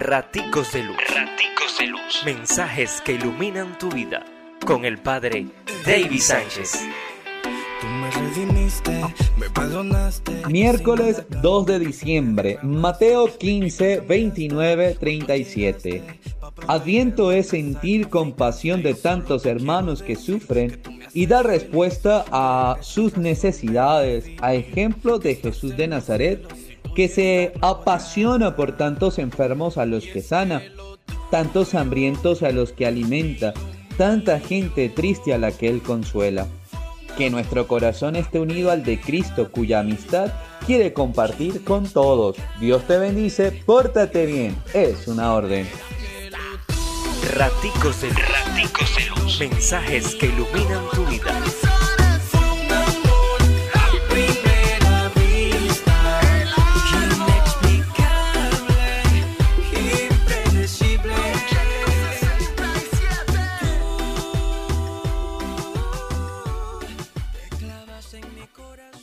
Raticos de Luz. Raticos de Luz. Mensajes que iluminan tu vida. Con el Padre David Sánchez. Miércoles 2 de diciembre, Mateo 15, 29, 37. Adviento es sentir compasión de tantos hermanos que sufren y dar respuesta a sus necesidades, a ejemplo de Jesús de Nazaret, que se apasiona por tantos enfermos a los que sana, tantos hambrientos a los que alimenta, tanta gente triste a la que él consuela. Que nuestro corazón esté unido al de Cristo, cuya amistad quiere compartir con todos. Dios te bendice, pórtate bien, es una orden. Raticos de Raticos de. Mensajes que iluminan tu vida. mi corazón.